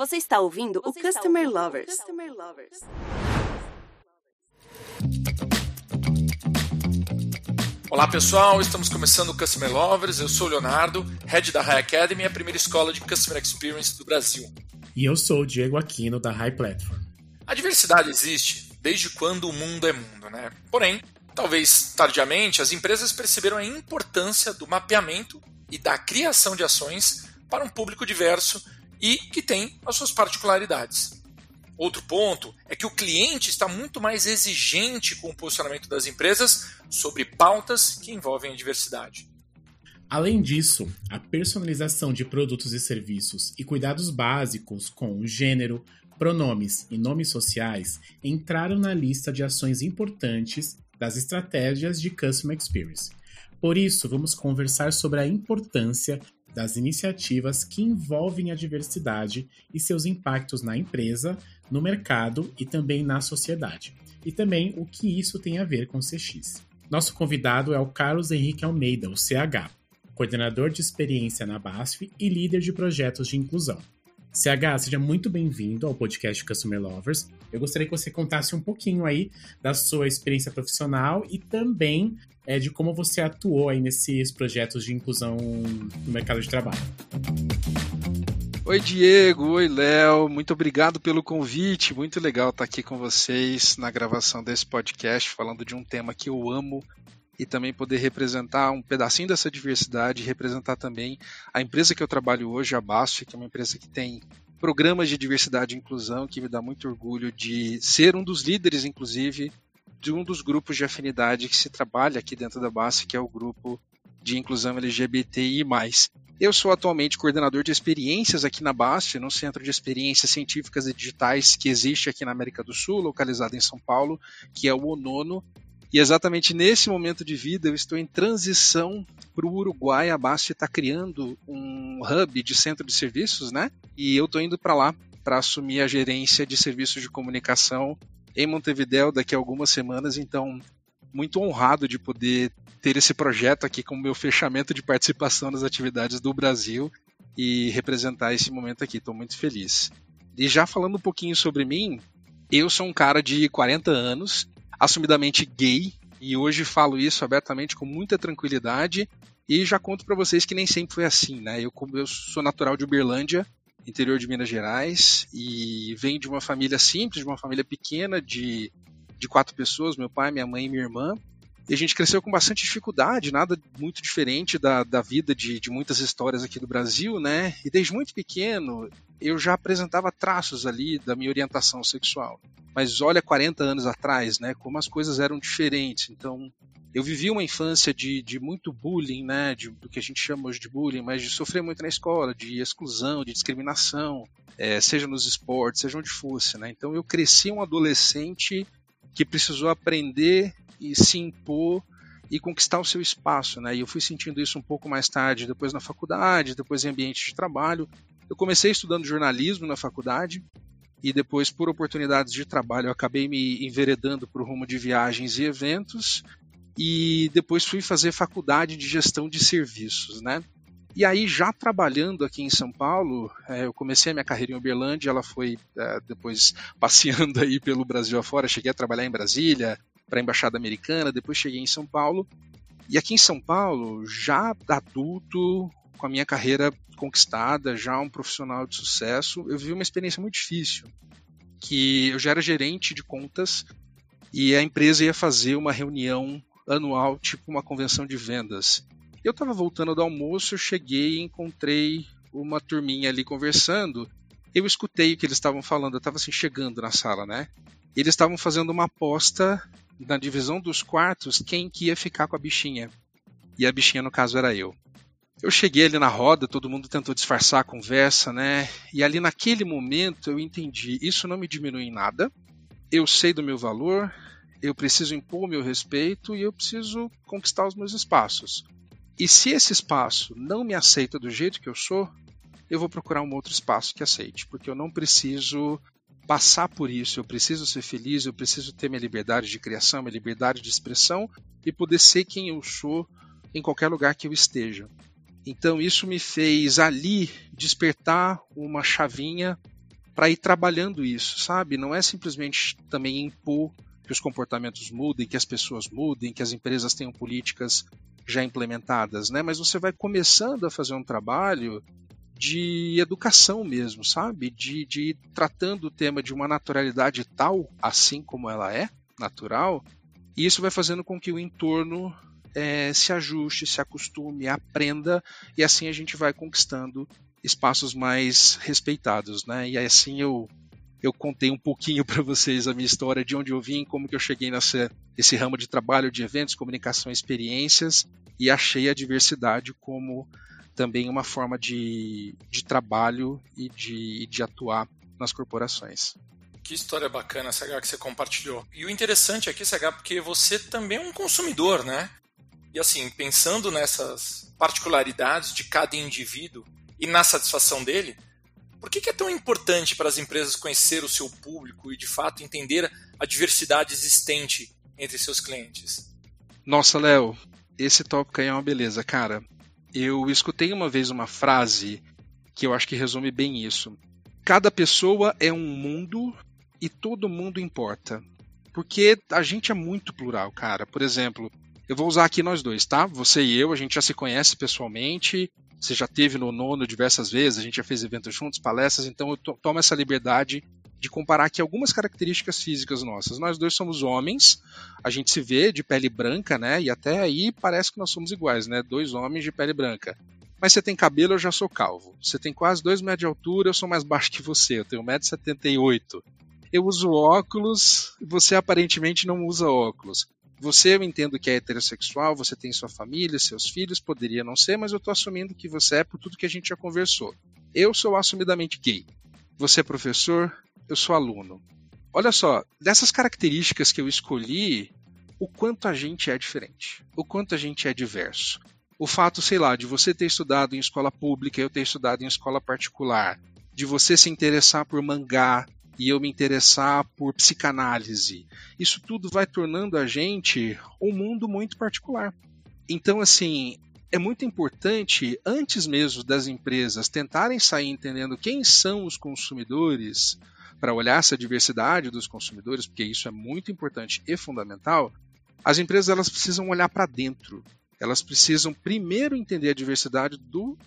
Você está ouvindo Você o Customer ouvindo Lovers. Customer Lovers. Olá pessoal, estamos começando o Customer Lovers. Eu sou o Leonardo, head da High Academy, a primeira escola de Customer Experience do Brasil. E eu sou o Diego Aquino da High Platform. A diversidade existe desde quando o mundo é mundo, né? Porém, talvez tardiamente, as empresas perceberam a importância do mapeamento e da criação de ações para um público diverso e que tem as suas particularidades. Outro ponto é que o cliente está muito mais exigente com o posicionamento das empresas sobre pautas que envolvem a diversidade. Além disso, a personalização de produtos e serviços e cuidados básicos com gênero, pronomes e nomes sociais entraram na lista de ações importantes das estratégias de Customer Experience. Por isso, vamos conversar sobre a importância das iniciativas que envolvem a diversidade e seus impactos na empresa, no mercado e também na sociedade. E também o que isso tem a ver com o CX. Nosso convidado é o Carlos Henrique Almeida, o CH, coordenador de experiência na BASF e líder de projetos de inclusão. CH, seja muito bem-vindo ao podcast Customer Lovers. Eu gostaria que você contasse um pouquinho aí da sua experiência profissional e também é, de como você atuou aí nesses projetos de inclusão no mercado de trabalho. Oi, Diego. Oi, Léo. Muito obrigado pelo convite. Muito legal estar aqui com vocês na gravação desse podcast, falando de um tema que eu amo e também poder representar um pedacinho dessa diversidade, representar também a empresa que eu trabalho hoje, a Bast, que é uma empresa que tem programas de diversidade e inclusão, que me dá muito orgulho de ser um dos líderes, inclusive, de um dos grupos de afinidade que se trabalha aqui dentro da BASF, que é o grupo de inclusão LGBTI+. Eu sou atualmente coordenador de experiências aqui na BASF, no Centro de Experiências Científicas e Digitais que existe aqui na América do Sul, localizado em São Paulo, que é o ONONO. E exatamente nesse momento de vida eu estou em transição para o Uruguai. A BASF está criando um hub de centro de serviços, né? E eu estou indo para lá para assumir a gerência de serviços de comunicação em Montevideo daqui a algumas semanas, então muito honrado de poder ter esse projeto aqui como meu fechamento de participação nas atividades do Brasil e representar esse momento aqui. Estou muito feliz. E já falando um pouquinho sobre mim, eu sou um cara de 40 anos, assumidamente gay, e hoje falo isso abertamente com muita tranquilidade. E já conto para vocês que nem sempre foi assim, né? Eu, eu sou natural de Uberlândia, interior de Minas Gerais, e venho de uma família simples, de uma família pequena, de, de quatro pessoas, meu pai, minha mãe e minha irmã. E a gente cresceu com bastante dificuldade, nada muito diferente da, da vida de, de muitas histórias aqui do Brasil, né? E desde muito pequeno eu já apresentava traços ali da minha orientação sexual. Mas olha 40 anos atrás, né? Como as coisas eram diferentes. Então, eu vivi uma infância de, de muito bullying, né, de, do que a gente chama hoje de bullying, mas de sofrer muito na escola, de exclusão, de discriminação, é, seja nos esportes, seja onde fosse, né. Então eu cresci um adolescente que precisou aprender e se impor e conquistar o seu espaço, né. E eu fui sentindo isso um pouco mais tarde, depois na faculdade, depois em ambiente de trabalho. Eu comecei estudando jornalismo na faculdade e depois, por oportunidades de trabalho, eu acabei me enveredando para o rumo de viagens e eventos e depois fui fazer faculdade de gestão de serviços, né? E aí, já trabalhando aqui em São Paulo, é, eu comecei a minha carreira em Uberlândia, ela foi é, depois passeando aí pelo Brasil afora, cheguei a trabalhar em Brasília, para a Embaixada Americana, depois cheguei em São Paulo. E aqui em São Paulo, já adulto, com a minha carreira conquistada, já um profissional de sucesso, eu vivi uma experiência muito difícil, que eu já era gerente de contas e a empresa ia fazer uma reunião anual, tipo uma convenção de vendas. Eu estava voltando do almoço, eu cheguei e encontrei uma turminha ali conversando. Eu escutei o que eles estavam falando, eu estava assim chegando na sala, né? Eles estavam fazendo uma aposta na divisão dos quartos quem que ia ficar com a bichinha. E a bichinha no caso era eu. Eu cheguei ali na roda, todo mundo tentou disfarçar a conversa, né? E ali naquele momento eu entendi, isso não me diminui em nada. Eu sei do meu valor, eu preciso impor meu respeito e eu preciso conquistar os meus espaços. E se esse espaço não me aceita do jeito que eu sou, eu vou procurar um outro espaço que aceite, porque eu não preciso passar por isso, eu preciso ser feliz, eu preciso ter minha liberdade de criação, minha liberdade de expressão e poder ser quem eu sou em qualquer lugar que eu esteja. Então isso me fez ali despertar uma chavinha para ir trabalhando isso, sabe? Não é simplesmente também impor que os comportamentos mudem, que as pessoas mudem, que as empresas tenham políticas já implementadas, né? Mas você vai começando a fazer um trabalho de educação mesmo, sabe? De, de ir tratando o tema de uma naturalidade tal, assim como ela é, natural, e isso vai fazendo com que o entorno é, se ajuste, se acostume, aprenda, e assim a gente vai conquistando espaços mais respeitados, né? E assim eu eu contei um pouquinho para vocês a minha história de onde eu vim, como que eu cheguei nessa esse ramo de trabalho de eventos, comunicação, experiências e achei a diversidade como também uma forma de, de trabalho e de, de atuar nas corporações. Que história bacana, CH, que você compartilhou. E o interessante aqui, CH, porque você também é um consumidor, né? E assim, pensando nessas particularidades de cada indivíduo e na satisfação dele, por que, é tão importante para as empresas conhecer o seu público e, de fato, entender a diversidade existente entre seus clientes? Nossa, Léo, esse tópico aí é uma beleza, cara. Eu escutei uma vez uma frase que eu acho que resume bem isso. Cada pessoa é um mundo e todo mundo importa. Porque a gente é muito plural, cara. Por exemplo, eu vou usar aqui nós dois, tá? Você e eu, a gente já se conhece pessoalmente, você já teve no nono diversas vezes, a gente já fez eventos juntos, palestras, então eu tomo essa liberdade de comparar aqui algumas características físicas nossas. Nós dois somos homens, a gente se vê de pele branca, né? E até aí parece que nós somos iguais, né? Dois homens de pele branca. Mas você tem cabelo, eu já sou calvo. Você tem quase dois metros de altura, eu sou mais baixo que você. Eu tenho 1,78m. Eu uso óculos, você aparentemente não usa óculos. Você, eu entendo que é heterossexual, você tem sua família, seus filhos, poderia não ser, mas eu estou assumindo que você é por tudo que a gente já conversou. Eu sou assumidamente gay. Você é professor, eu sou aluno. Olha só, dessas características que eu escolhi, o quanto a gente é diferente, o quanto a gente é diverso. O fato, sei lá, de você ter estudado em escola pública eu ter estudado em escola particular, de você se interessar por mangá, e eu me interessar por psicanálise. Isso tudo vai tornando a gente um mundo muito particular. Então, assim, é muito importante, antes mesmo das empresas tentarem sair entendendo quem são os consumidores, para olhar essa diversidade dos consumidores, porque isso é muito importante e fundamental, as empresas elas precisam olhar para dentro. Elas precisam primeiro entender a diversidade do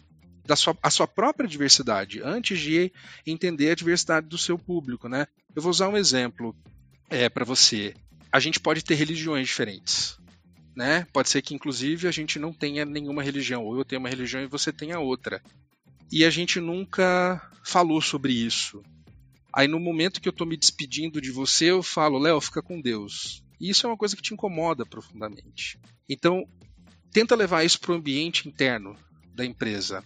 da sua, a sua própria diversidade, antes de entender a diversidade do seu público. Né? Eu vou usar um exemplo é, para você. A gente pode ter religiões diferentes. Né? Pode ser que, inclusive, a gente não tenha nenhuma religião, ou eu tenho uma religião e você tenha outra. E a gente nunca falou sobre isso. Aí, no momento que eu estou me despedindo de você, eu falo, Léo, fica com Deus. E isso é uma coisa que te incomoda profundamente. Então, tenta levar isso para o ambiente interno da empresa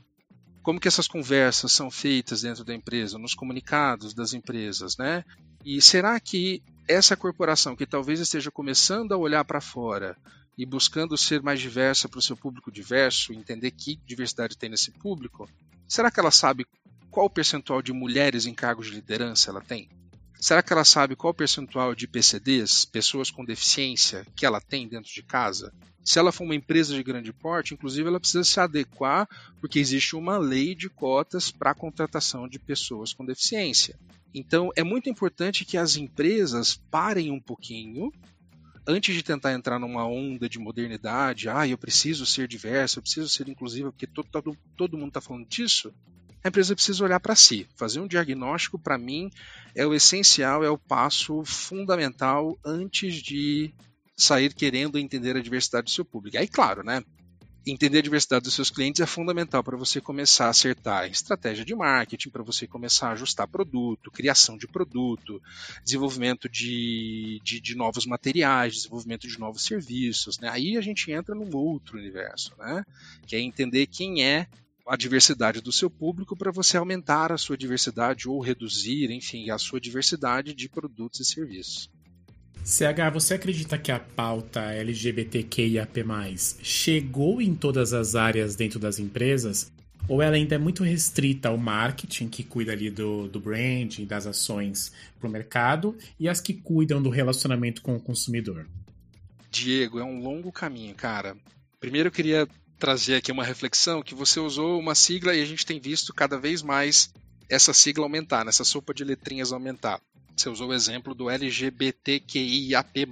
como que essas conversas são feitas dentro da empresa, nos comunicados das empresas, né? E será que essa corporação que talvez esteja começando a olhar para fora e buscando ser mais diversa para o seu público diverso, entender que diversidade tem nesse público, será que ela sabe qual percentual de mulheres em cargos de liderança ela tem? Será que ela sabe qual percentual de PCDs, pessoas com deficiência, que ela tem dentro de casa? Se ela for uma empresa de grande porte, inclusive ela precisa se adequar, porque existe uma lei de cotas para a contratação de pessoas com deficiência. Então é muito importante que as empresas parem um pouquinho antes de tentar entrar numa onda de modernidade, ah, eu preciso ser diverso, eu preciso ser inclusiva, porque todo, todo, todo mundo está falando disso, a empresa precisa olhar para si. Fazer um diagnóstico, para mim, é o essencial, é o passo fundamental antes de sair querendo entender a diversidade do seu público. Aí, claro, né? Entender a diversidade dos seus clientes é fundamental para você começar a acertar estratégia de marketing, para você começar a ajustar produto, criação de produto, desenvolvimento de, de, de novos materiais, desenvolvimento de novos serviços. Né? Aí a gente entra num outro universo, né? que é entender quem é a diversidade do seu público para você aumentar a sua diversidade ou reduzir, enfim, a sua diversidade de produtos e serviços. CH, você acredita que a pauta LGBTQIAP+, chegou em todas as áreas dentro das empresas? Ou ela ainda é muito restrita ao marketing, que cuida ali do, do branding, das ações para o mercado, e as que cuidam do relacionamento com o consumidor? Diego, é um longo caminho, cara. Primeiro eu queria trazer aqui uma reflexão que você usou uma sigla e a gente tem visto cada vez mais essa sigla aumentar, nessa sopa de letrinhas aumentar. Você usou o exemplo do LGBTQIAP+.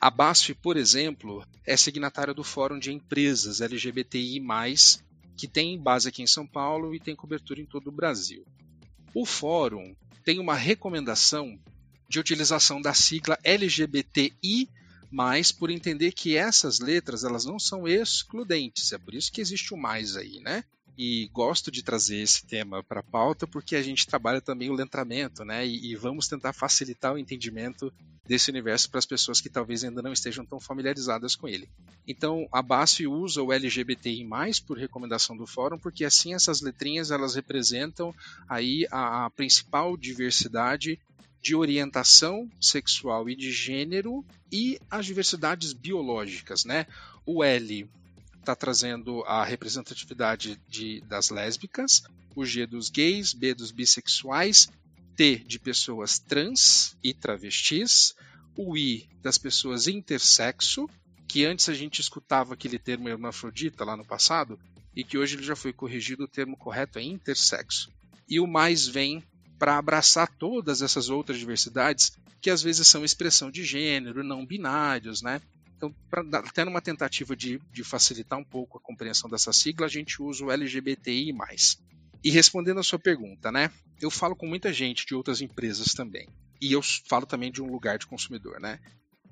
A BASF, por exemplo, é signatária do Fórum de Empresas LGBTI+, que tem base aqui em São Paulo e tem cobertura em todo o Brasil. O fórum tem uma recomendação de utilização da sigla LGBTI+, por entender que essas letras elas não são excludentes, é por isso que existe o mais aí, né? E gosto de trazer esse tema para a pauta porque a gente trabalha também o letramento, né? E, e, vamos tentar facilitar o entendimento desse universo para as pessoas que talvez ainda não estejam tão familiarizadas com ele. Então, a BASF usa o LGBTI+, por recomendação do fórum, porque assim essas letrinhas elas representam aí a, a principal diversidade de orientação sexual e de gênero e as diversidades biológicas, né? O L está trazendo a representatividade de, das lésbicas, o G dos gays, B dos bissexuais, T de pessoas trans e travestis, o I das pessoas intersexo, que antes a gente escutava aquele termo hermafrodita lá no passado, e que hoje ele já foi corrigido, o termo correto é intersexo. E o mais vem para abraçar todas essas outras diversidades que às vezes são expressão de gênero, não binários, né? Então, pra, até numa tentativa de, de facilitar um pouco a compreensão dessa sigla, a gente usa o LGBTI. E respondendo a sua pergunta, né? Eu falo com muita gente de outras empresas também. E eu falo também de um lugar de consumidor, né?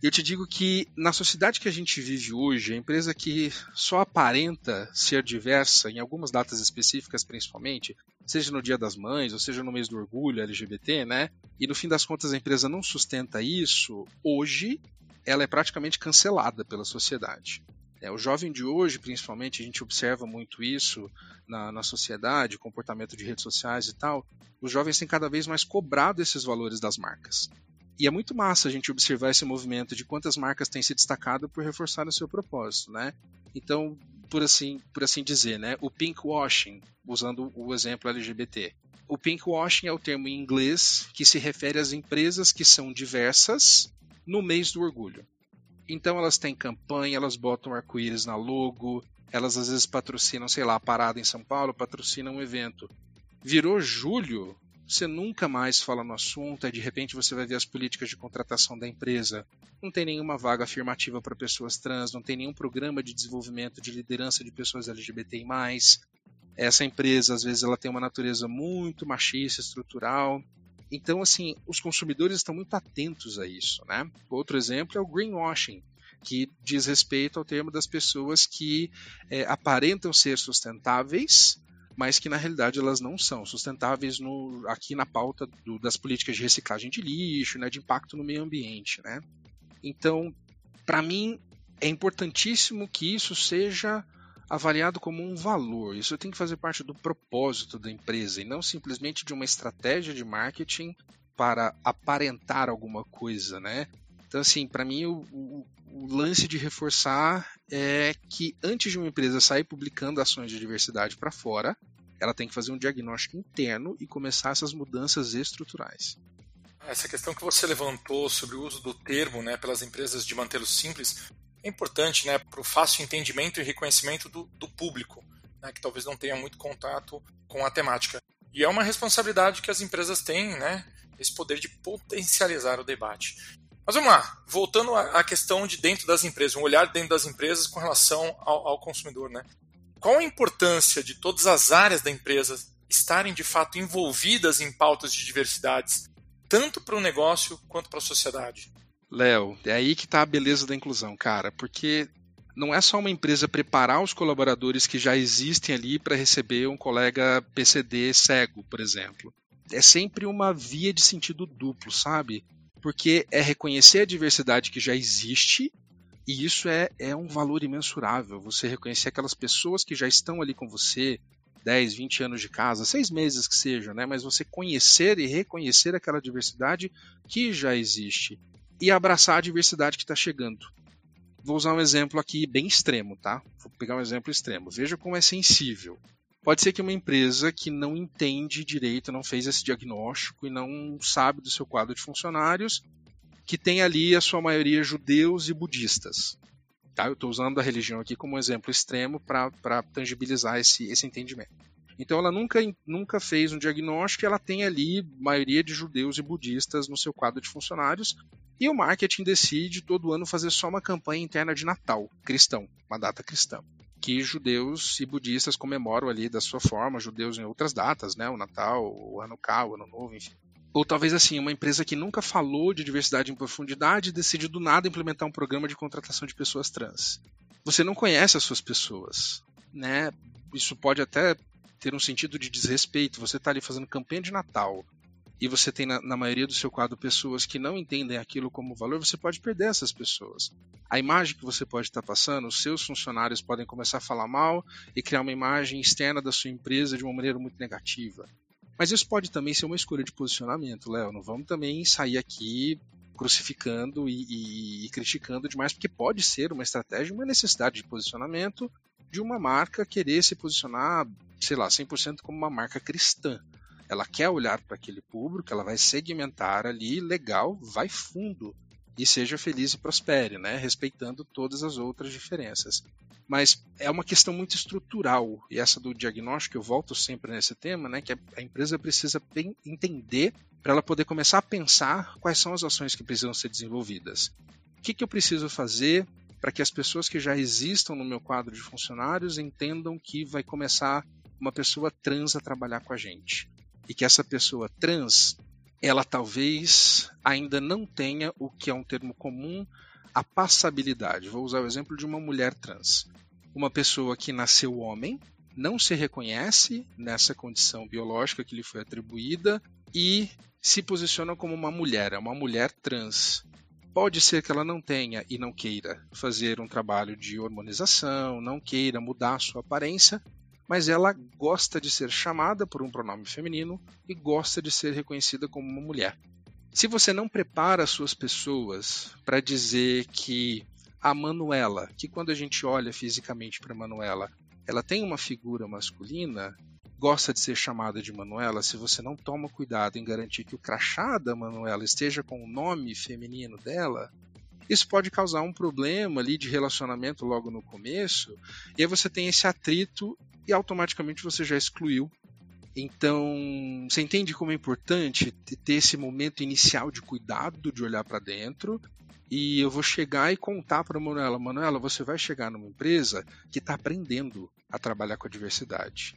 Eu te digo que na sociedade que a gente vive hoje, a empresa que só aparenta ser diversa, em algumas datas específicas principalmente, seja no Dia das Mães, ou seja no mês do orgulho LGBT, né? E no fim das contas a empresa não sustenta isso, hoje ela é praticamente cancelada pela sociedade. É, o jovem de hoje, principalmente, a gente observa muito isso na, na sociedade, comportamento de redes sociais e tal. Os jovens têm cada vez mais cobrado esses valores das marcas. E é muito massa a gente observar esse movimento de quantas marcas têm se destacado por reforçar o seu propósito, né? Então, por assim, por assim dizer, né? O pink washing, usando o exemplo LGBT. O pink washing é o termo em inglês que se refere às empresas que são diversas no mês do orgulho. Então elas têm campanha, elas botam arco-íris na logo, elas às vezes patrocinam, sei lá, a parada em São Paulo, patrocinam um evento. Virou julho, você nunca mais fala no assunto, de repente você vai ver as políticas de contratação da empresa. Não tem nenhuma vaga afirmativa para pessoas trans, não tem nenhum programa de desenvolvimento de liderança de pessoas LGBTI. Essa empresa, às vezes, ela tem uma natureza muito machista, estrutural, então, assim, os consumidores estão muito atentos a isso, né? Outro exemplo é o greenwashing, que diz respeito ao termo das pessoas que é, aparentam ser sustentáveis, mas que na realidade elas não são sustentáveis no, aqui na pauta do, das políticas de reciclagem de lixo, né, de impacto no meio ambiente, né? Então, para mim é importantíssimo que isso seja avaliado como um valor. Isso tem que fazer parte do propósito da empresa e não simplesmente de uma estratégia de marketing para aparentar alguma coisa, né? Então, assim, para mim, o, o, o, lance de reforçar é que antes de uma empresa sair publicando ações de diversidade para fora, ela tem que fazer um diagnóstico interno e começar essas mudanças estruturais. Essa questão que você levantou sobre o uso do termo né, pelas empresas de mantê-lo simples é importante né, para o fácil entendimento e reconhecimento do, do público, né, que talvez não tenha muito contato com a temática. E é uma responsabilidade que as empresas têm, né, esse poder de potencializar o debate. Mas vamos lá, voltando à questão de dentro das empresas, um olhar dentro das empresas com relação ao, ao consumidor. Né? Qual a importância de todas as áreas da empresa estarem de fato envolvidas em pautas de diversidades, tanto para o negócio quanto para a sociedade? Léo, é aí que está a beleza da inclusão, cara, porque não é só uma empresa preparar os colaboradores que já existem ali para receber um colega PCD cego, por exemplo. É sempre uma via de sentido duplo, sabe? Porque é reconhecer a diversidade que já existe e isso é, é um valor imensurável. Você reconhecer aquelas pessoas que já estão ali com você, 10, 20 anos de casa, seis meses que seja, né? Mas você conhecer e reconhecer aquela diversidade que já existe e abraçar a diversidade que está chegando. Vou usar um exemplo aqui bem extremo, tá? Vou pegar um exemplo extremo. Veja como é sensível. Pode ser que uma empresa que não entende direito, não fez esse diagnóstico e não sabe do seu quadro de funcionários, que tem ali a sua maioria judeus e budistas. Tá? Eu estou usando a religião aqui como um exemplo extremo para tangibilizar esse, esse entendimento. Então ela nunca, nunca fez um diagnóstico e ela tem ali maioria de judeus e budistas no seu quadro de funcionários. E o marketing decide todo ano fazer só uma campanha interna de Natal cristão, uma data cristã, que judeus e budistas comemoram ali da sua forma, judeus em outras datas, né? O Natal, o Hanukkah, o Ano Novo, enfim. Ou talvez assim, uma empresa que nunca falou de diversidade em profundidade decide do nada implementar um programa de contratação de pessoas trans. Você não conhece as suas pessoas, né? Isso pode até ter um sentido de desrespeito. Você está ali fazendo campanha de Natal e você tem na, na, maioria do seu quadro pessoas que não entendem aquilo como valor, você pode perder essas pessoas. A imagem que você pode estar passando, os seus funcionários podem começar a falar mal e criar uma imagem externa da sua empresa de uma maneira muito negativa. Mas isso pode também ser uma escolha de posicionamento, Léo. Não vamos também sair aqui crucificando e, e, e, criticando demais, porque pode ser uma estratégia, uma necessidade de posicionamento de uma marca querer se posicionar, sei lá, 100% como uma marca cristã. Ela quer olhar para aquele público, ela vai segmentar ali, legal, vai fundo e seja feliz e prospere, né? respeitando todas as outras diferenças. Mas é uma questão muito estrutural, e essa do diagnóstico, eu volto sempre nesse tema, né? que a empresa precisa entender para ela poder começar a pensar quais são as ações que precisam ser desenvolvidas. O que, que eu preciso fazer para que as pessoas que já existam no meu quadro de funcionários entendam que vai começar uma pessoa trans a trabalhar com a gente. E que essa pessoa trans ela talvez ainda não tenha o que é um termo comum, a passabilidade. Vou usar o exemplo de uma mulher trans. Uma pessoa que nasceu homem, não se reconhece nessa condição biológica que lhe foi atribuída e se posiciona como uma mulher, é uma mulher trans. Pode ser que ela não tenha e não queira fazer um trabalho de hormonização, não queira mudar sua aparência, mas ela gosta de ser chamada por um pronome feminino e gosta de ser reconhecida como uma mulher. Se você não prepara as suas pessoas para dizer que a Manuela, que quando a gente olha fisicamente para Manuela, ela tem uma figura masculina, gosta de ser chamada de Manuela, se você não toma cuidado em garantir que o crachá da Manuela esteja com o nome feminino dela, isso pode causar um problema ali de relacionamento logo no começo, e aí você tem esse atrito e automaticamente você já excluiu. Então, você entende como é importante ter esse momento inicial de cuidado, de olhar para dentro, e eu vou chegar e contar para Manuela: Manuela, você vai chegar numa empresa que está aprendendo a trabalhar com a diversidade.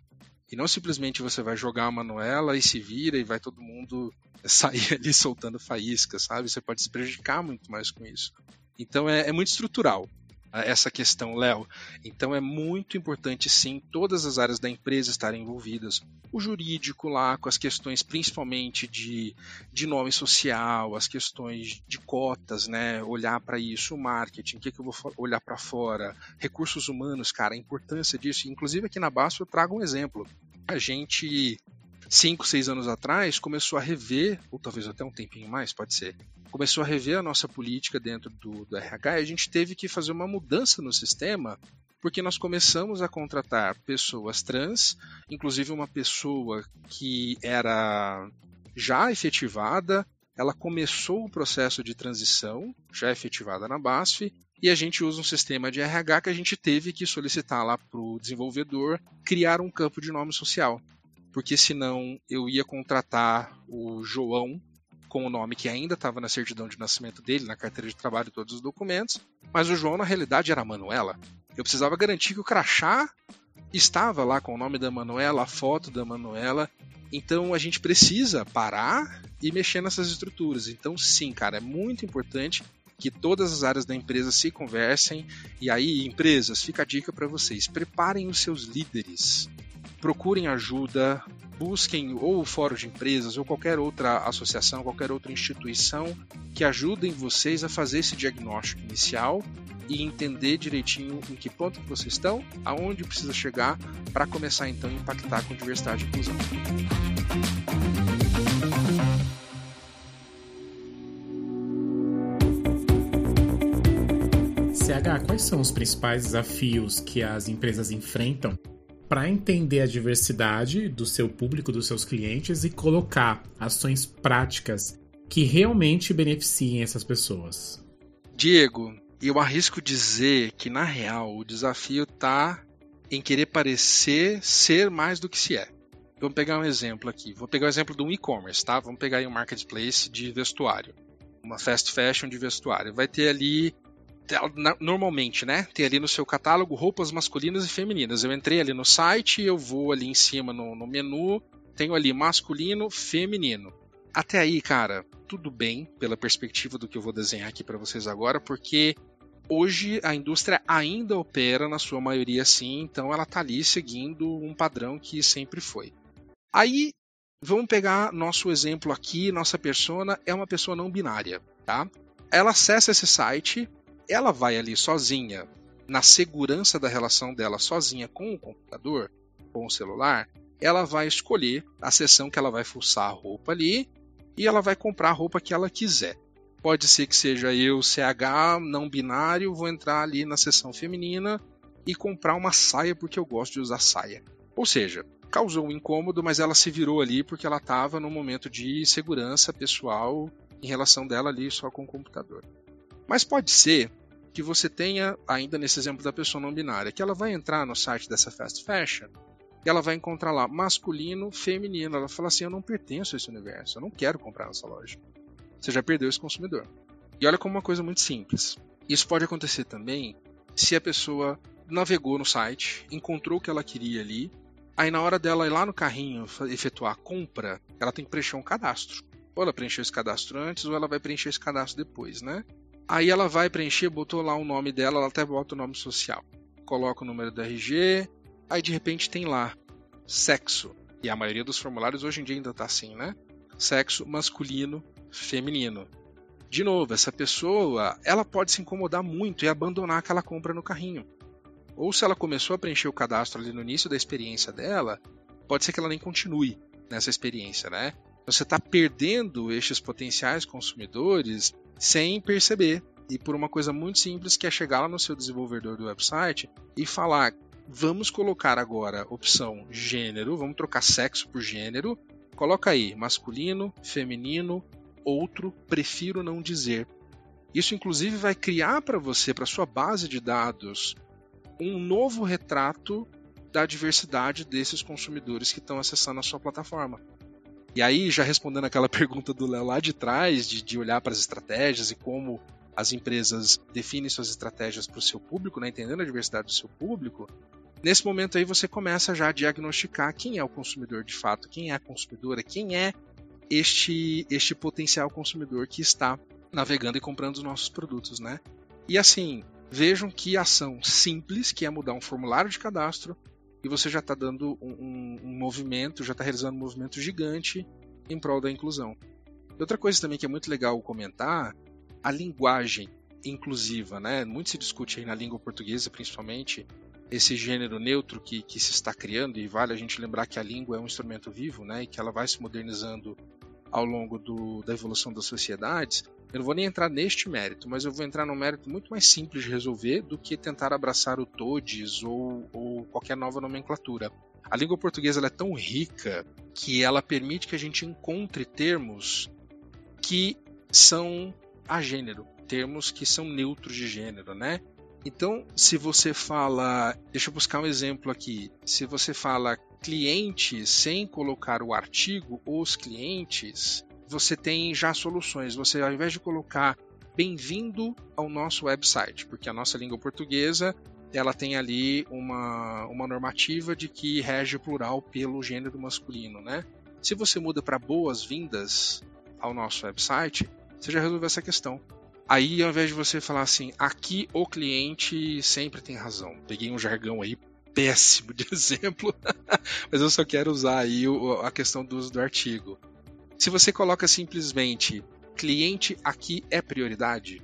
E não simplesmente você vai jogar a Manuela e se vira e vai todo mundo sair ali soltando faísca, sabe? Você pode se prejudicar muito mais com isso. Então é, é muito estrutural essa questão, Léo. Então é muito importante, sim, todas as áreas da empresa estarem envolvidas. O jurídico lá, com as questões principalmente de, de nome social, as questões de cotas, né? Olhar para isso, o marketing, o que, que eu vou olhar para fora, recursos humanos, cara, a importância disso. Inclusive aqui na Basto eu trago um exemplo. A gente cinco, seis anos atrás, começou a rever, ou talvez até um tempinho mais, pode ser, começou a rever a nossa política dentro do, do RH e a gente teve que fazer uma mudança no sistema porque nós começamos a contratar pessoas trans, inclusive uma pessoa que era já efetivada, ela começou o processo de transição, já efetivada na BASF, e a gente usa um sistema de RH que a gente teve que solicitar lá para o desenvolvedor criar um campo de nome social porque senão eu ia contratar o João com o nome que ainda estava na certidão de nascimento dele, na carteira de trabalho e todos os documentos, mas o João na realidade era a Manuela. Eu precisava garantir que o crachá estava lá com o nome da Manuela, a foto da Manuela. Então a gente precisa parar e mexer nessas estruturas. Então sim, cara, é muito importante que todas as áreas da empresa se conversem. E aí, empresas, fica a dica para vocês: preparem os seus líderes procurem ajuda, busquem ou o fórum de empresas ou qualquer outra associação, qualquer outra instituição que ajudem vocês a fazer esse diagnóstico inicial e entender direitinho em que ponto que vocês estão, aonde precisa chegar para começar então a impactar com diversidade e inclusão. CH, quais são os principais desafios que as empresas enfrentam para entender a diversidade do seu público, dos seus clientes e colocar ações práticas que realmente beneficiem essas pessoas. Diego, eu arrisco dizer que na real o desafio está em querer parecer ser mais do que se é. Vamos pegar um exemplo aqui. Vou pegar o exemplo de um e-commerce, tá? Vamos pegar aí um marketplace de vestuário. Uma fast fashion de vestuário. Vai ter ali normalmente, né? Tem ali no seu catálogo roupas masculinas e femininas. Eu entrei ali no site, eu vou ali em cima no, no menu, tenho ali masculino, feminino. Até aí, cara, tudo bem pela perspectiva do que eu vou desenhar aqui para vocês agora, porque hoje a indústria ainda opera na sua maioria assim, então ela tá ali seguindo um padrão que sempre foi. Aí vamos pegar nosso exemplo aqui, nossa persona é uma pessoa não binária, tá? Ela acessa esse site, ela vai ali sozinha, na segurança da relação dela sozinha com o computador, com o celular, ela vai escolher a seção que ela vai fuçar a roupa ali e ela vai comprar a roupa que ela quiser. Pode ser que seja eu, CH, não binário, vou entrar ali na seção feminina e comprar uma saia porque eu gosto de usar saia. Ou seja, causou um incômodo, mas ela se virou ali porque ela estava num momento de segurança pessoal em relação dela ali só com o computador. Mas pode ser que você tenha, ainda nesse exemplo da pessoa não binária, que ela vai entrar no site dessa fast fashion e ela vai encontrar lá masculino, feminino. Ela fala assim: Eu não pertenço a esse universo, eu não quero comprar nessa loja. Você já perdeu esse consumidor. E olha como uma coisa muito simples. Isso pode acontecer também se a pessoa navegou no site, encontrou o que ela queria ali, aí na hora dela ir lá no carrinho efetuar a compra, ela tem que preencher um cadastro. Ou ela preencheu esse cadastro antes, ou ela vai preencher esse cadastro depois, né? Aí ela vai preencher, botou lá o nome dela, ela até bota o nome social. Coloca o número do RG, aí de repente tem lá sexo. E a maioria dos formulários hoje em dia ainda tá assim, né? Sexo masculino, feminino. De novo, essa pessoa, ela pode se incomodar muito e abandonar aquela compra no carrinho. Ou se ela começou a preencher o cadastro ali no início da experiência dela, pode ser que ela nem continue nessa experiência, né? Você está perdendo estes potenciais consumidores sem perceber. E por uma coisa muito simples que é chegar lá no seu desenvolvedor do website e falar: vamos colocar agora opção gênero, vamos trocar sexo por gênero. Coloca aí masculino, feminino, outro, prefiro não dizer. Isso inclusive vai criar para você, para sua base de dados, um novo retrato da diversidade desses consumidores que estão acessando a sua plataforma. E aí, já respondendo aquela pergunta do Léo lá de trás, de, de olhar para as estratégias e como as empresas definem suas estratégias para o seu público, né, entendendo a diversidade do seu público, nesse momento aí você começa já a diagnosticar quem é o consumidor de fato, quem é a consumidora, quem é este, este potencial consumidor que está navegando e comprando os nossos produtos, né? E assim, vejam que ação simples, que é mudar um formulário de cadastro, e você já está dando um, um, movimento, já está realizando um movimento gigante em prol da inclusão. Outra coisa também que é muito legal comentar, a linguagem inclusiva, né? Muito se discute aí na língua portuguesa, principalmente, esse gênero neutro que, que se está criando, e vale a gente lembrar que a língua é um instrumento vivo, né? E que ela vai se modernizando ao longo do, da evolução das sociedades. Eu não vou nem entrar neste mérito, mas eu vou entrar num mérito muito mais simples de resolver do que tentar abraçar o TODES ou, ou qualquer nova nomenclatura. A língua portuguesa é tão rica que ela permite que a gente encontre termos que são a gênero, termos que são neutros de gênero, né? Então, se você fala, deixa eu buscar um exemplo aqui. Se você fala cliente sem colocar o artigo, os clientes, você tem já soluções. Você, ao invés de colocar bem-vindo ao nosso website, porque a nossa língua portuguesa ela tem ali uma, uma normativa de que rege o plural pelo gênero masculino, né? Se você muda para boas-vindas ao nosso website, você já resolveu essa questão. Aí, ao invés de você falar assim, aqui o cliente sempre tem razão. Peguei um jargão aí péssimo de exemplo, mas eu só quero usar aí a questão do uso do artigo. Se você coloca simplesmente cliente aqui é prioridade,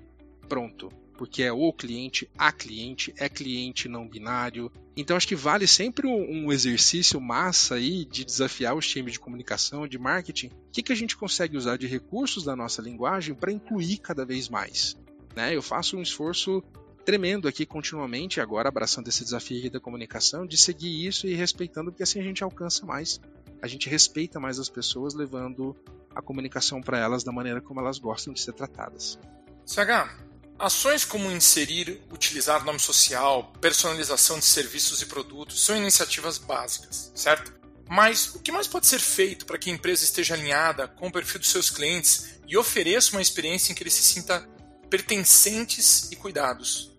pronto. Porque é o cliente, a cliente, é cliente não binário. Então acho que vale sempre um exercício massa aí de desafiar os times de comunicação, de marketing. O que, que a gente consegue usar de recursos da nossa linguagem para incluir cada vez mais? Né? Eu faço um esforço tremendo aqui continuamente, agora abraçando esse desafio da comunicação, de seguir isso e respeitando, porque assim a gente alcança mais a gente respeita mais as pessoas, levando a comunicação para elas da maneira como elas gostam de ser tratadas. CH, ações como inserir, utilizar nome social, personalização de serviços e produtos são iniciativas básicas, certo? Mas o que mais pode ser feito para que a empresa esteja alinhada com o perfil dos seus clientes e ofereça uma experiência em que ele se sinta pertencentes e cuidados?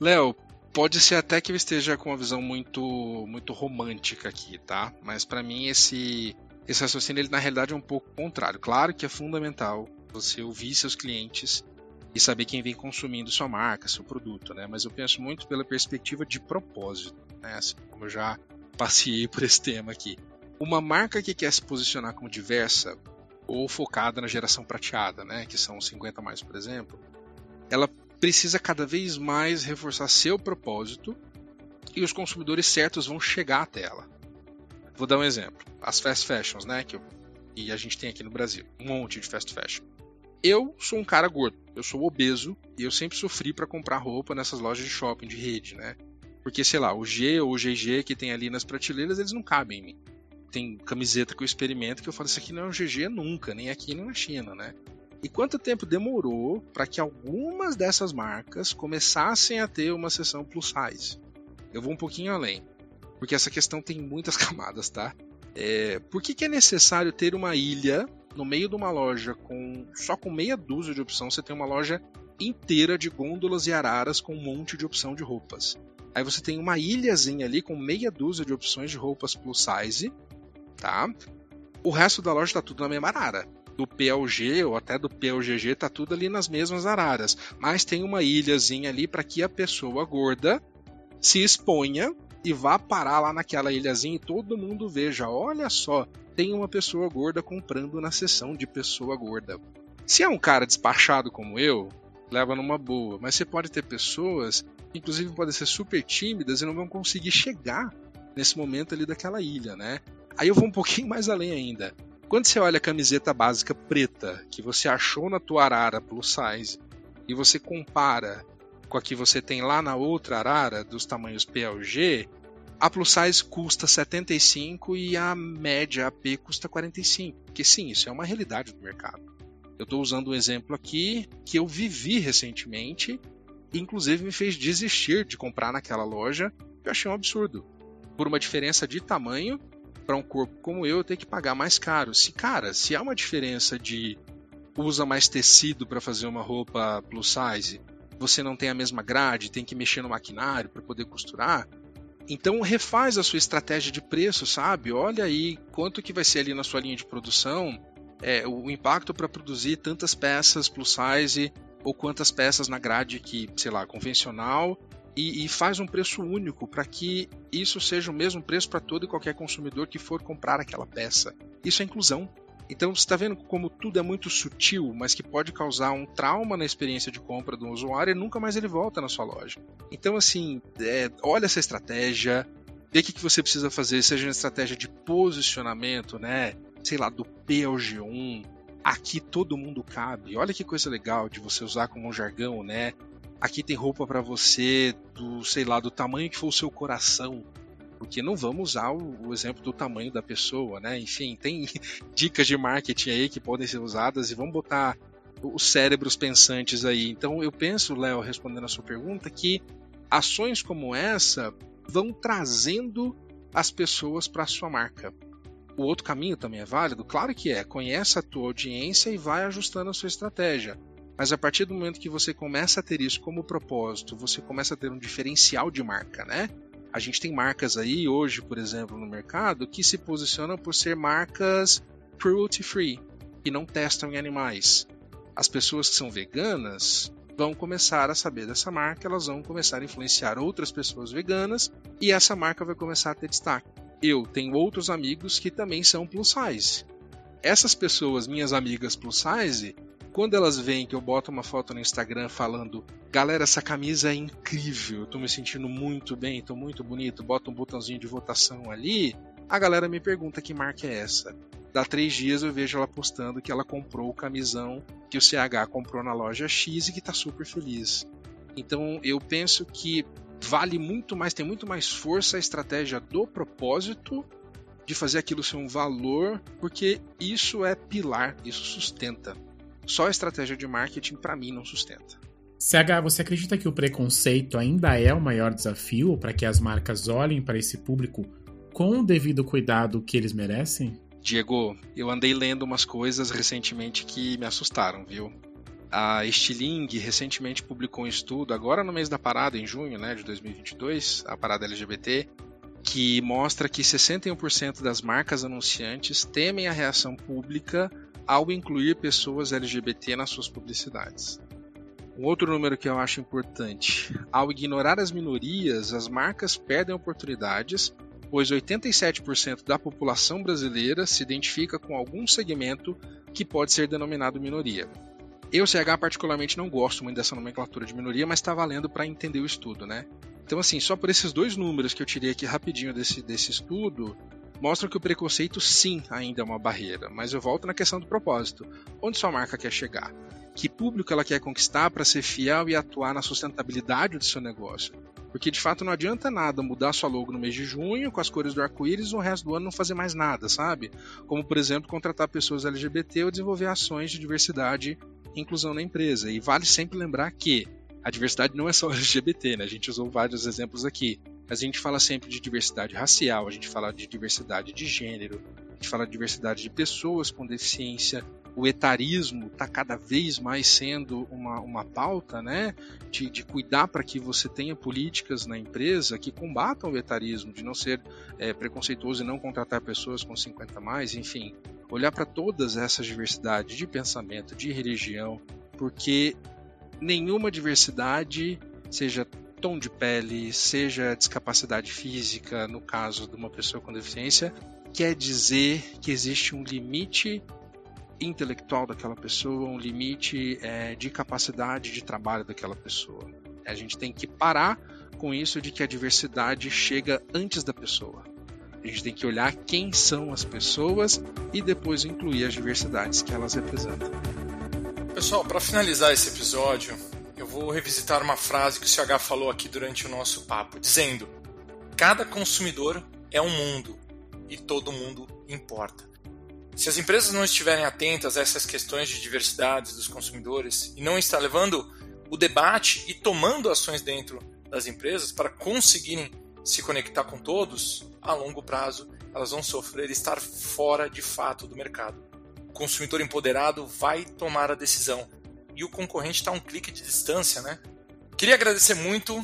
Léo, pode ser até que eu esteja com uma visão muito muito romântica aqui, tá? Mas para mim esse esse raciocínio ele na realidade é um pouco contrário. Claro que é fundamental você ouvir seus clientes e saber quem vem consumindo sua marca, seu produto, né? Mas eu penso muito pela perspectiva de propósito, né? Assim, como eu já passei por esse tema aqui. Uma marca que quer se posicionar como diversa ou focada na geração prateada, né, que são 50 mais, por exemplo, ela precisa cada vez mais reforçar seu propósito e os consumidores certos vão chegar até ela. Vou dar um exemplo. As fast fashions, né, que, eu, que a gente tem aqui no Brasil. Um monte de fast fashion. Eu sou um cara gordo, eu sou obeso e eu sempre sofri para comprar roupa nessas lojas de shopping de rede, né? Porque, sei lá, o G ou o GG que tem ali nas prateleiras, eles não cabem em mim. Tem camiseta que eu experimento que eu falo, isso aqui não é um GG nunca, nem aqui nem na China, né? E quanto tempo demorou para que algumas dessas marcas começassem a ter uma seção plus size? Eu vou um pouquinho além, porque essa questão tem muitas camadas, tá? É, por que, que é necessário ter uma ilha no meio de uma loja com só com meia dúzia de opção? Você tem uma loja inteira de gôndolas e araras com um monte de opção de roupas. Aí você tem uma ilhazinha ali com meia dúzia de opções de roupas plus size, tá? O resto da loja tá tudo na mesma arara do PLG ou até do PLGG tá tudo ali nas mesmas araras, mas tem uma ilhazinha ali para que a pessoa gorda se exponha e vá parar lá naquela ilhazinha e todo mundo veja, olha só, tem uma pessoa gorda comprando na seção de pessoa gorda. Se é um cara despachado como eu, leva numa boa, mas você pode ter pessoas, inclusive podem ser super tímidas e não vão conseguir chegar nesse momento ali daquela ilha, né? Aí eu vou um pouquinho mais além ainda. Quando você olha a camiseta básica preta que você achou na tua arara plus size e você compara com a que você tem lá na outra arara dos tamanhos PLG, a plus size custa 75 e a média AP custa 45. Porque sim, isso é uma realidade do mercado. Eu estou usando um exemplo aqui que eu vivi recentemente inclusive me fez desistir de comprar naquela loja, que eu achei um absurdo. Por uma diferença de tamanho para um corpo como eu, eu tenho que pagar mais caro. Se, cara, se há uma diferença de usa mais tecido para fazer uma roupa plus size, você não tem a mesma grade, tem que mexer no maquinário para poder costurar, então refaz a sua estratégia de preço, sabe? Olha aí quanto que vai ser ali na sua linha de produção, é, o impacto para produzir tantas peças plus size ou quantas peças na grade que, sei lá, convencional e, e faz um preço único para que isso seja o mesmo preço para todo e qualquer consumidor que for comprar aquela peça. Isso é inclusão. Então você está vendo como tudo é muito sutil, mas que pode causar um trauma na experiência de compra do usuário e nunca mais ele volta na sua loja. Então assim, é, olha essa estratégia, vê o que, que você precisa fazer, seja uma estratégia de posicionamento, né? Sei lá, do PLG1, aqui todo mundo cabe. Olha que coisa legal de você usar como um jargão, né? Aqui tem roupa para você do, sei lá, do tamanho que for o seu coração. Porque não vamos usar o, o, exemplo do tamanho da pessoa, né? Enfim, tem dicas de marketing aí que podem ser usadas e vamos botar os cérebros pensantes aí. Então eu penso, Léo, respondendo a sua pergunta, que ações como essa vão trazendo as pessoas para sua marca. O outro caminho também é válido? Claro que é. Conhece a tua audiência e vai ajustando a sua estratégia. Mas a partir do momento que você começa a ter isso como propósito, você começa a ter um diferencial de marca, né? A gente tem marcas aí hoje, por exemplo, no mercado que se posicionam por ser marcas cruelty free e não testam em animais. As pessoas que são veganas vão começar a saber dessa marca, elas vão começar a influenciar outras pessoas veganas e essa marca vai começar a ter destaque. Eu tenho outros amigos que também são plus size. Essas pessoas, minhas amigas plus size, quando elas veem que eu boto uma foto no Instagram falando, galera, essa camisa é incrível, eu tô me sentindo muito bem, tô muito bonito, bota um botãozinho de votação ali, a galera me pergunta que marca é essa. Dá três dias eu vejo ela postando que ela comprou o camisão que o CH comprou na loja X e que tá super feliz. Então eu penso que vale muito mais, tem muito mais força a estratégia do propósito de fazer aquilo ser um valor, porque isso é pilar, isso sustenta. Só a estratégia de marketing, para mim, não sustenta. CH, você acredita que o preconceito ainda é o maior desafio para que as marcas olhem para esse público com o devido cuidado que eles merecem? Diego, eu andei lendo umas coisas recentemente que me assustaram, viu? A Stiling recentemente publicou um estudo, agora no mês da parada, em junho né, de 2022, a parada LGBT, que mostra que 61% das marcas anunciantes temem a reação pública ao incluir pessoas LGBT nas suas publicidades. Um outro número que eu acho importante: ao ignorar as minorias, as marcas perdem oportunidades, pois 87% da população brasileira se identifica com algum segmento que pode ser denominado minoria. Eu, CH, particularmente não gosto muito dessa nomenclatura de minoria, mas está valendo para entender o estudo, né? Então, assim, só por esses dois números que eu tirei aqui rapidinho desse, desse estudo, mostram que o preconceito sim ainda é uma barreira. Mas eu volto na questão do propósito. Onde sua marca quer chegar? Que público ela quer conquistar para ser fiel e atuar na sustentabilidade do seu negócio? Porque de fato não adianta nada mudar sua logo no mês de junho com as cores do arco-íris e o resto do ano não fazer mais nada, sabe? Como, por exemplo, contratar pessoas LGBT ou desenvolver ações de diversidade e inclusão na empresa. E vale sempre lembrar que a diversidade não é só LGBT, né? A gente usou vários exemplos aqui. A gente fala sempre de diversidade racial, a gente fala de diversidade de gênero, a gente fala de diversidade de pessoas com deficiência. O etarismo está cada vez mais sendo uma, uma pauta, né? De, de cuidar para que você tenha políticas na empresa que combatam o etarismo, de não ser é, preconceituoso e não contratar pessoas com 50 mais, enfim. Olhar para todas essas diversidades de pensamento, de religião, porque nenhuma diversidade, seja tom de pele, seja discapacidade física, no caso de uma pessoa com deficiência, quer dizer que existe um limite intelectual daquela pessoa, um limite é, de capacidade de trabalho daquela pessoa. A gente tem que parar com isso de que a diversidade chega antes da pessoa. A gente tem que olhar quem são as pessoas e depois incluir as diversidades que elas representam. Pessoal, para finalizar esse episódio, eu vou revisitar uma frase que o CH falou aqui durante o nosso papo, dizendo: Cada consumidor é um mundo e todo mundo importa. Se as empresas não estiverem atentas a essas questões de diversidade dos consumidores e não estar levando o debate e tomando ações dentro das empresas para conseguirem se conectar com todos, a longo prazo elas vão sofrer estar fora de fato do mercado. O consumidor empoderado vai tomar a decisão e o concorrente está a um clique de distância, né? Queria agradecer muito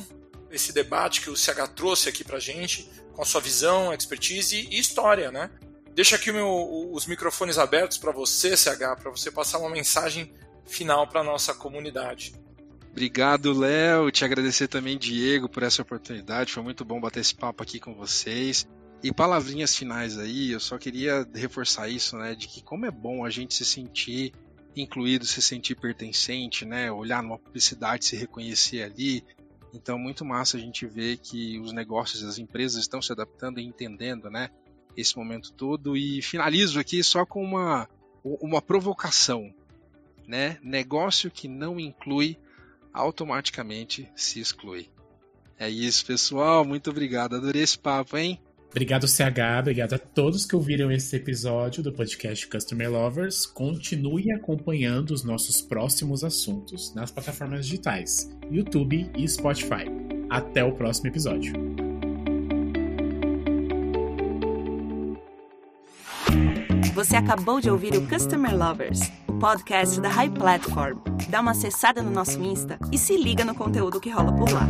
esse debate que o CH trouxe aqui para gente, com a sua visão, expertise e história, né? Deixa aqui meu, os microfones abertos para você, CH, para você passar uma mensagem final para nossa comunidade. Obrigado, Léo. Te agradecer também, Diego, por essa oportunidade. Foi muito bom bater esse papo aqui com vocês. E palavrinhas finais aí, eu só queria reforçar isso, né? De que como é bom a gente se sentir incluído, se sentir pertencente, né? Olhar numa publicidade, se reconhecer ali. Então, muito massa a gente ver que os negócios, as empresas estão se adaptando e entendendo, né? Esse momento todo. E finalizo aqui só com uma, uma provocação, né? Negócio que não inclui automaticamente se exclui. É isso, pessoal. Muito obrigado. Adorei esse papo, hein? Obrigado, CH. Obrigado a todos que ouviram esse episódio do podcast Customer Lovers. Continue acompanhando os nossos próximos assuntos nas plataformas digitais, YouTube e Spotify. Até o próximo episódio. Você acabou de ouvir o Customer Lovers, o podcast da High Platform. Dá uma acessada no nosso Insta e se liga no conteúdo que rola por lá.